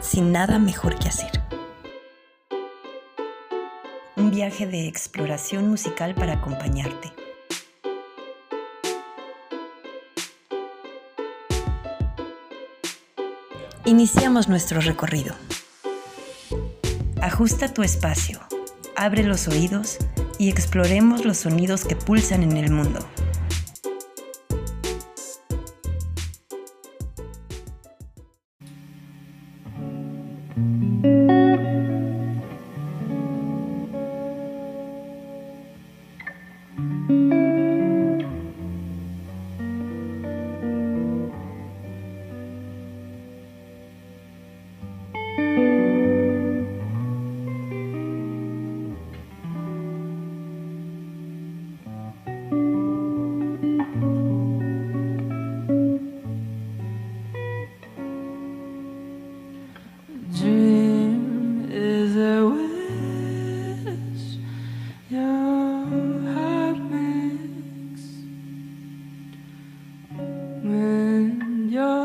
sin nada mejor que hacer. Un viaje de exploración musical para acompañarte. Iniciamos nuestro recorrido. Ajusta tu espacio, abre los oídos y exploremos los sonidos que pulsan en el mundo. Seigneur.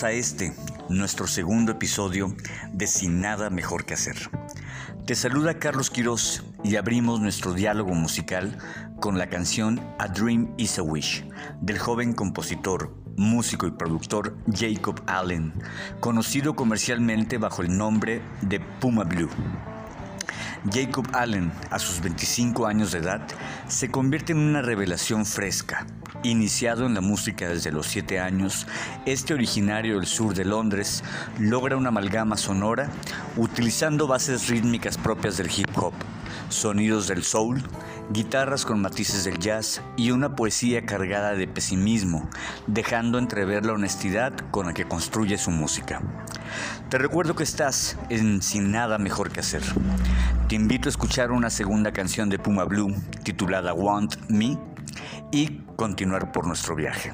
A este, nuestro segundo episodio de Sin nada mejor que hacer. Te saluda Carlos Quiroz y abrimos nuestro diálogo musical con la canción A Dream is a Wish del joven compositor, músico y productor Jacob Allen, conocido comercialmente bajo el nombre de Puma Blue. Jacob Allen, a sus 25 años de edad, se convierte en una revelación fresca. Iniciado en la música desde los 7 años, este originario del sur de Londres logra una amalgama sonora utilizando bases rítmicas propias del hip hop, sonidos del soul, guitarras con matices del jazz y una poesía cargada de pesimismo, dejando entrever la honestidad con la que construye su música. Te recuerdo que estás en Sin nada mejor que hacer. Te invito a escuchar una segunda canción de Puma Blue titulada Want Me y continuar por nuestro viaje.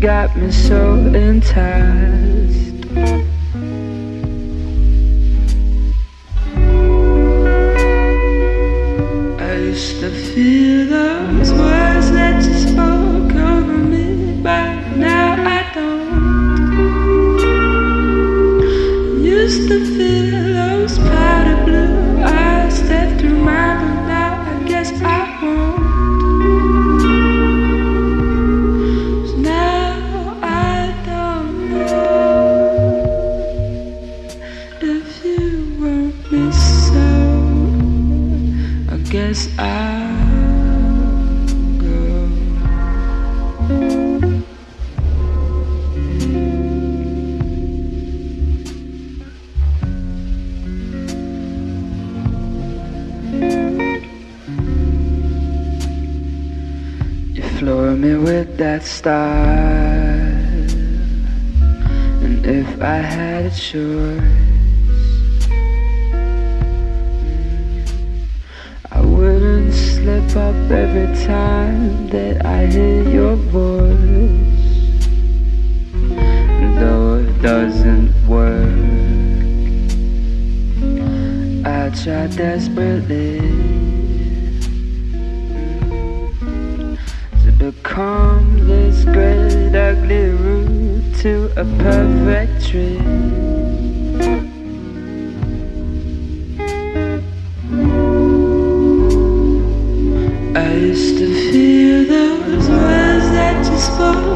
Got me so enticed. And if I had a choice, I wouldn't slip up every time that I hear your voice. Though it doesn't work, I try desperately. Perfect tree. I used to feel those words that you spoke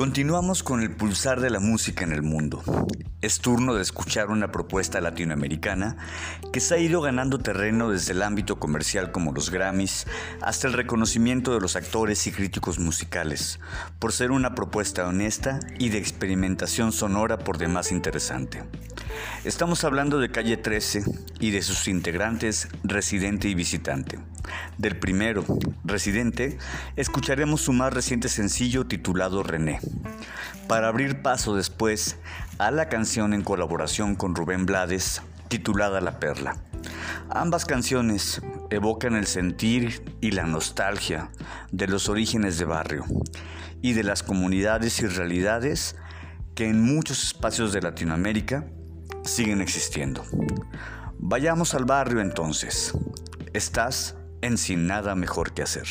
Continuamos con el pulsar de la música en el mundo. Es turno de escuchar una propuesta latinoamericana que se ha ido ganando terreno desde el ámbito comercial como los Grammys hasta el reconocimiento de los actores y críticos musicales, por ser una propuesta honesta y de experimentación sonora por demás interesante. Estamos hablando de Calle 13 y de sus integrantes Residente y Visitante. Del primero, Residente, escucharemos su más reciente sencillo titulado René, para abrir paso después a la canción en colaboración con Rubén Blades, titulada La Perla. Ambas canciones evocan el sentir y la nostalgia de los orígenes de barrio y de las comunidades y realidades que en muchos espacios de Latinoamérica siguen existiendo. Vayamos al barrio entonces. Estás en Sin Nada Mejor que Hacer.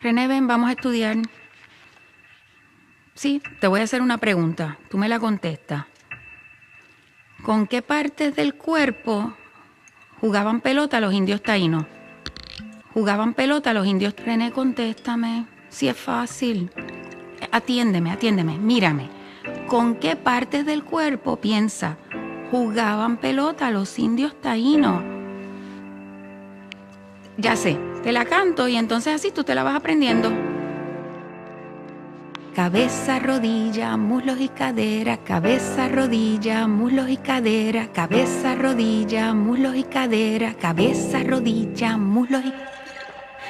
René, ven, vamos a estudiar. Sí, te voy a hacer una pregunta. Tú me la contestas. ¿Con qué partes del cuerpo jugaban pelota los indios taínos? Jugaban pelota los indios. René, contéstame. Si es fácil. Atiéndeme, atiéndeme, mírame. ¿Con qué partes del cuerpo piensa? Jugaban pelota los indios taínos. Ya sé, te la canto y entonces así tú te la vas aprendiendo. Cabeza, rodilla, muslos y cadera, cabeza, rodilla, muslos y cadera, cabeza, rodilla, muslos y cadera, cabeza, rodilla, muslos y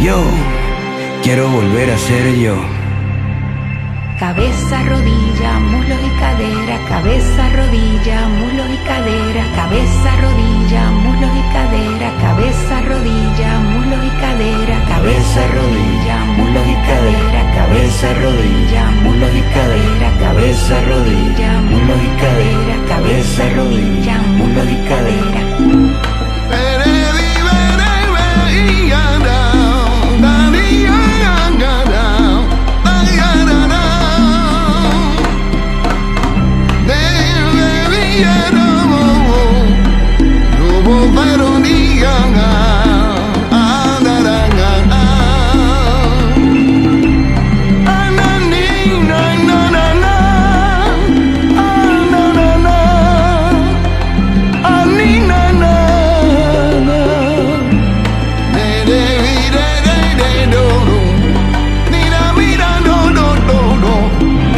Yo quiero volver a ser yo. cabeza, rodilla, muslo y cadera, cabeza, rodilla, muslo y cadera, cabeza, rodilla, muslo y cadera, cabeza, rodilla, muslo y cadera, cabeza, rodilla, muslo y cadera, cabeza, rodilla, muslo y cadera, cabeza, rodilla, muslo y cadera, cabeza, rodilla, muslo y cadera.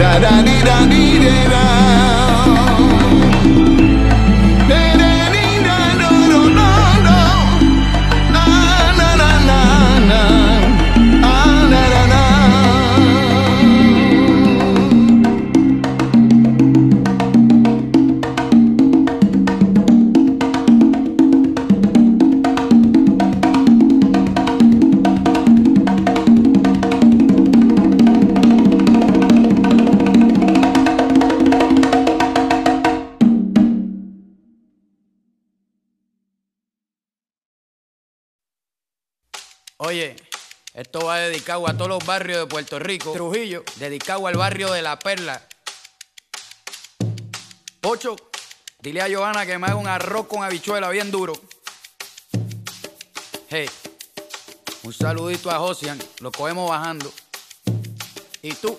da da dee da dee da dedicado a todos los barrios de Puerto Rico. Trujillo, dedicado al barrio de La Perla. Pocho, dile a Johanna que me haga un arroz con habichuela bien duro. Hey, un saludito a Josian, lo cogemos bajando. ¿Y tú?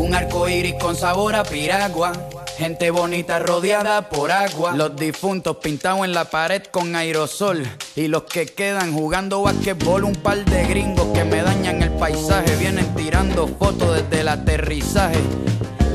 Un arco iris con sabor a piragua. Gente bonita rodeada por agua. Los difuntos pintados en la pared con aerosol. Y los que quedan jugando basquetbol. Un par de gringos que me dañan el paisaje. Vienen tirando fotos desde el aterrizaje.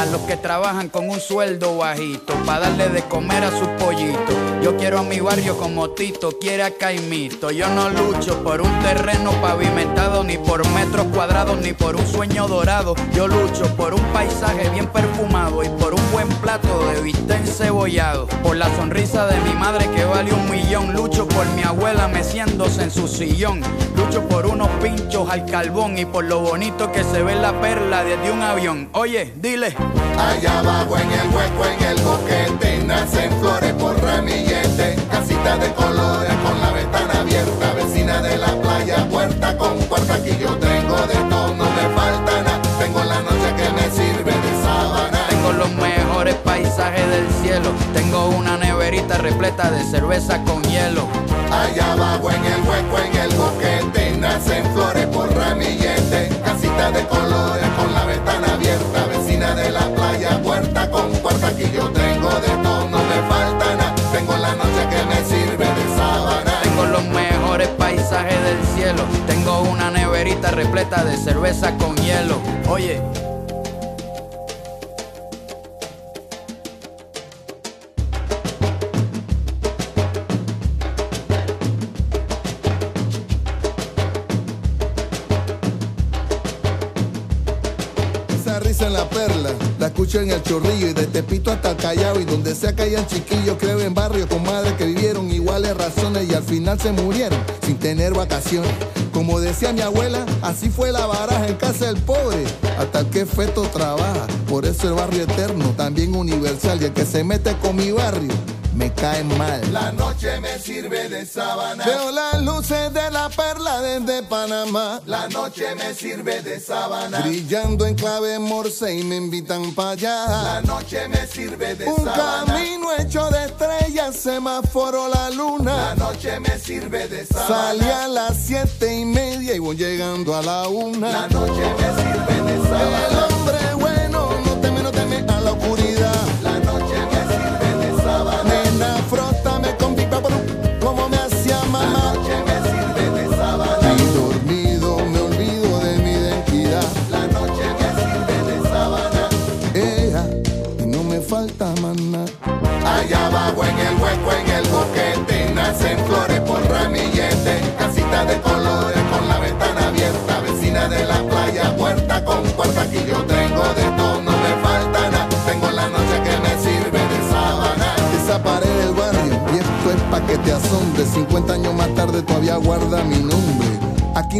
a los que trabajan con un sueldo bajito, para darle de comer a su pollito. Yo quiero a mi barrio como Tito quiere a Caimito. Yo no lucho por un terreno pavimentado, ni por metros cuadrados, ni por un sueño dorado. Yo lucho por un paisaje bien perfumado y por un buen plato de bistec encebollado. Por la sonrisa de mi madre que vale un millón. Lucho por mi abuela meciéndose en su sillón. Por unos pinchos al carbón y por lo bonito que se ve la perla desde un avión. Oye, dile. Allá abajo en el hueco, en el boquete, nacen flores por ramillete. Casita de colores con la ventana abierta, vecina de la playa, puerta con puerta. Aquí yo tengo de todo, no me falta nada. Tengo la noche que me sirve de sábana. Tengo los mejores paisajes del cielo. Tengo una neverita repleta de cerveza con hielo. Allá abajo en el hueco, en el boquete, nacen flores por ramillete. Casita de colores con la ventana abierta, vecina de la playa, puerta con puerta. Aquí yo tengo de todo, no me falta nada. Tengo la noche que me sirve de sábana. Tengo los mejores paisajes del cielo. Tengo una neverita repleta de cerveza con hielo. Oye. La perla, la escucho en el chorrillo y de Tepito hasta Callao y donde sea que hayan chiquillos, creo en barrios con madres que vivieron iguales razones y al final se murieron sin tener vacaciones. Como decía mi abuela, así fue la baraja en casa del pobre, hasta que feto trabaja. Por eso el barrio eterno, también universal, y el que se mete con mi barrio, me cae mal. La noche me sirve de sábana. Veo las luces de la perla desde Panamá. La noche me sirve de sábana. Brillando en clave morse y me invitan para allá. La noche me sirve de Un sábana. camino hecho de estrellas, semáforo la La luna. noche me sirve de sábana. Salí a las siete y media y voy llegando a la La una. noche me sirve de El sábana. hombre bueno no teme, no teme a la oscuridad.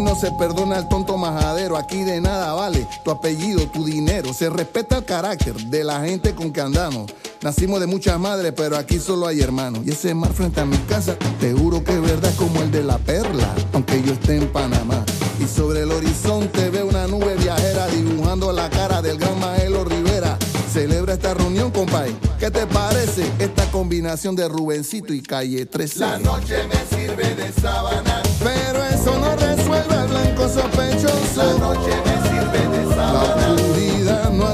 No se perdona el tonto majadero, aquí de nada vale tu apellido, tu dinero. Se respeta el carácter de la gente con que andamos. Nacimos de muchas madres, pero aquí solo hay hermanos. Y ese mar frente a mi casa, te juro que es verdad como el de la perla, aunque yo esté en Panamá. Y sobre el horizonte veo una nube viajera dibujando la cara del gran Maelo Rivera. Celebra esta reunión, compay. ¿Qué te parece esta combinación de Rubencito y Calle 13? La noche me sirve de sábana. Pero eso no blanco La sospechoso. noche me sirve de La sábana. oscuridad no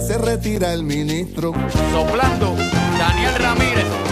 se retira el ministro. Soplando, Daniel Ramírez.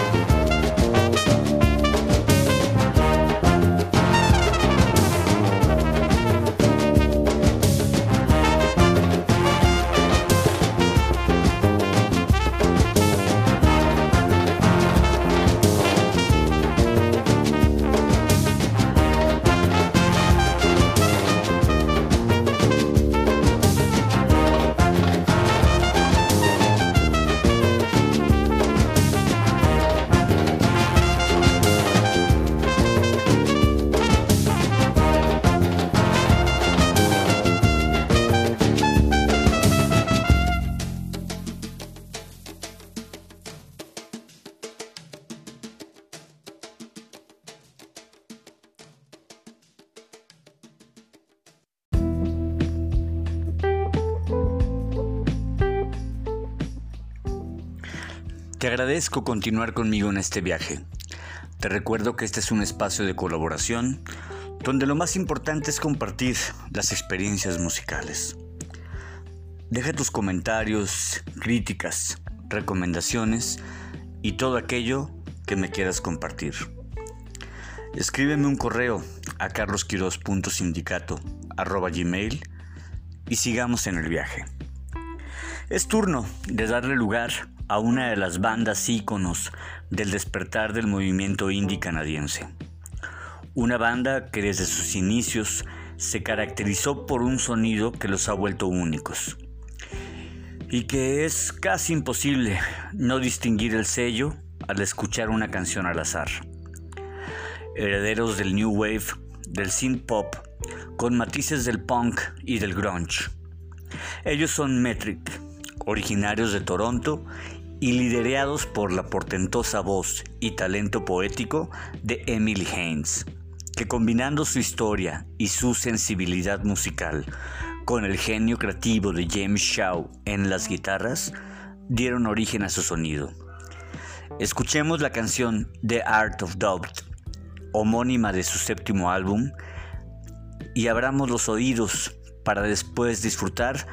Continuar conmigo en este viaje. Te recuerdo que este es un espacio de colaboración donde lo más importante es compartir las experiencias musicales. Deja tus comentarios, críticas, recomendaciones y todo aquello que me quieras compartir. Escríbeme un correo a carlosquiros.sindicato.gmail y sigamos en el viaje. Es turno de darle lugar a una de las bandas íconos del despertar del movimiento indie canadiense. Una banda que desde sus inicios se caracterizó por un sonido que los ha vuelto únicos y que es casi imposible no distinguir el sello al escuchar una canción al azar. Herederos del New Wave, del synth pop, con matices del punk y del grunge. Ellos son Metric, originarios de Toronto y liderados por la portentosa voz y talento poético de Emily Haynes, que combinando su historia y su sensibilidad musical con el genio creativo de James Shaw en las guitarras, dieron origen a su sonido. Escuchemos la canción The Art of Doubt, homónima de su séptimo álbum, y abramos los oídos para después disfrutar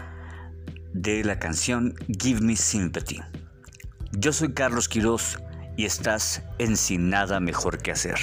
de la canción Give Me Sympathy. Yo soy Carlos Quiroz y estás en Sin Nada Mejor que Hacer.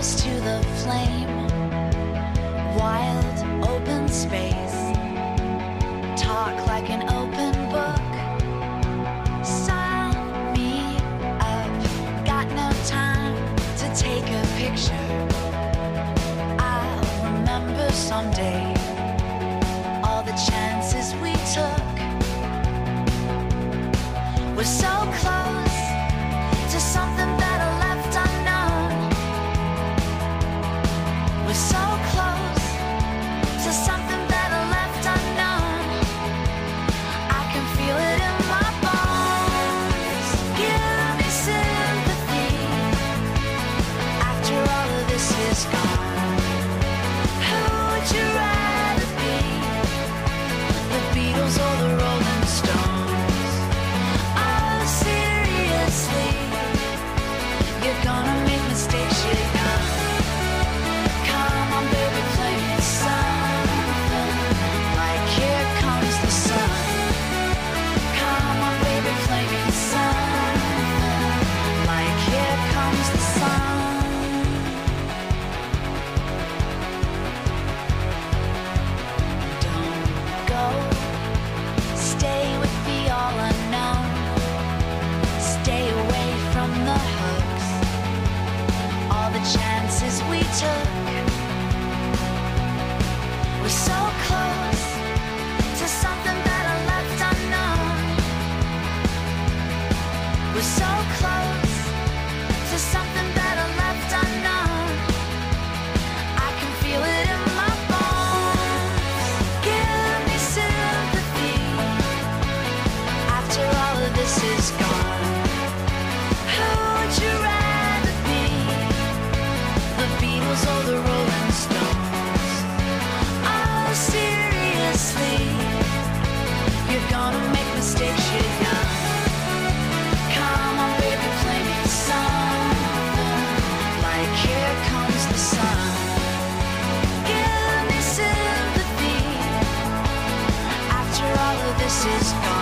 close to the flame. Wild open space. Talk like an open book. Sign me up. Got no time to take a picture. I'll remember someday all the chances we took. We're so close. Is gone.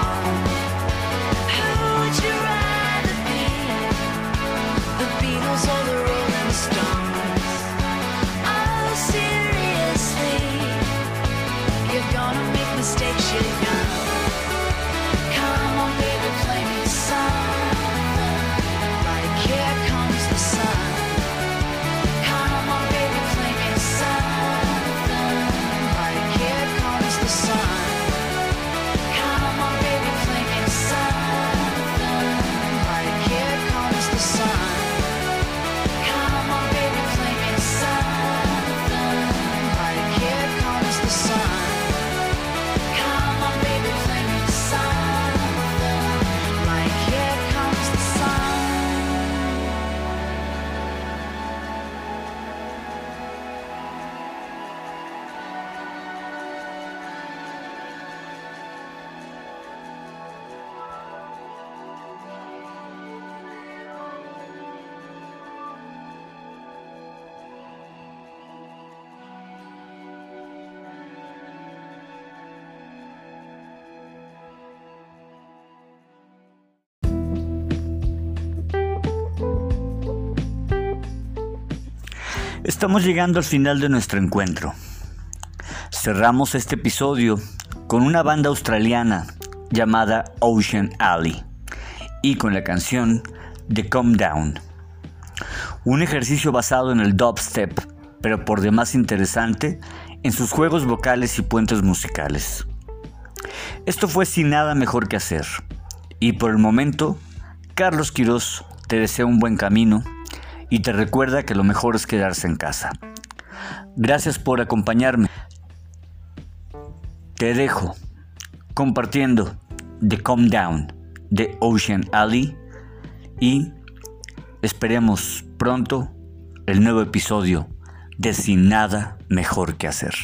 Estamos llegando al final de nuestro encuentro. Cerramos este episodio con una banda australiana llamada Ocean Alley y con la canción The Calm Down. Un ejercicio basado en el dubstep, pero por demás interesante en sus juegos vocales y puentes musicales. Esto fue sin nada mejor que hacer. Y por el momento, Carlos Quirós te desea un buen camino y te recuerda que lo mejor es quedarse en casa. Gracias por acompañarme. Te dejo compartiendo The Calm Down de Ocean Alley y esperemos pronto el nuevo episodio de Sin nada mejor que hacer.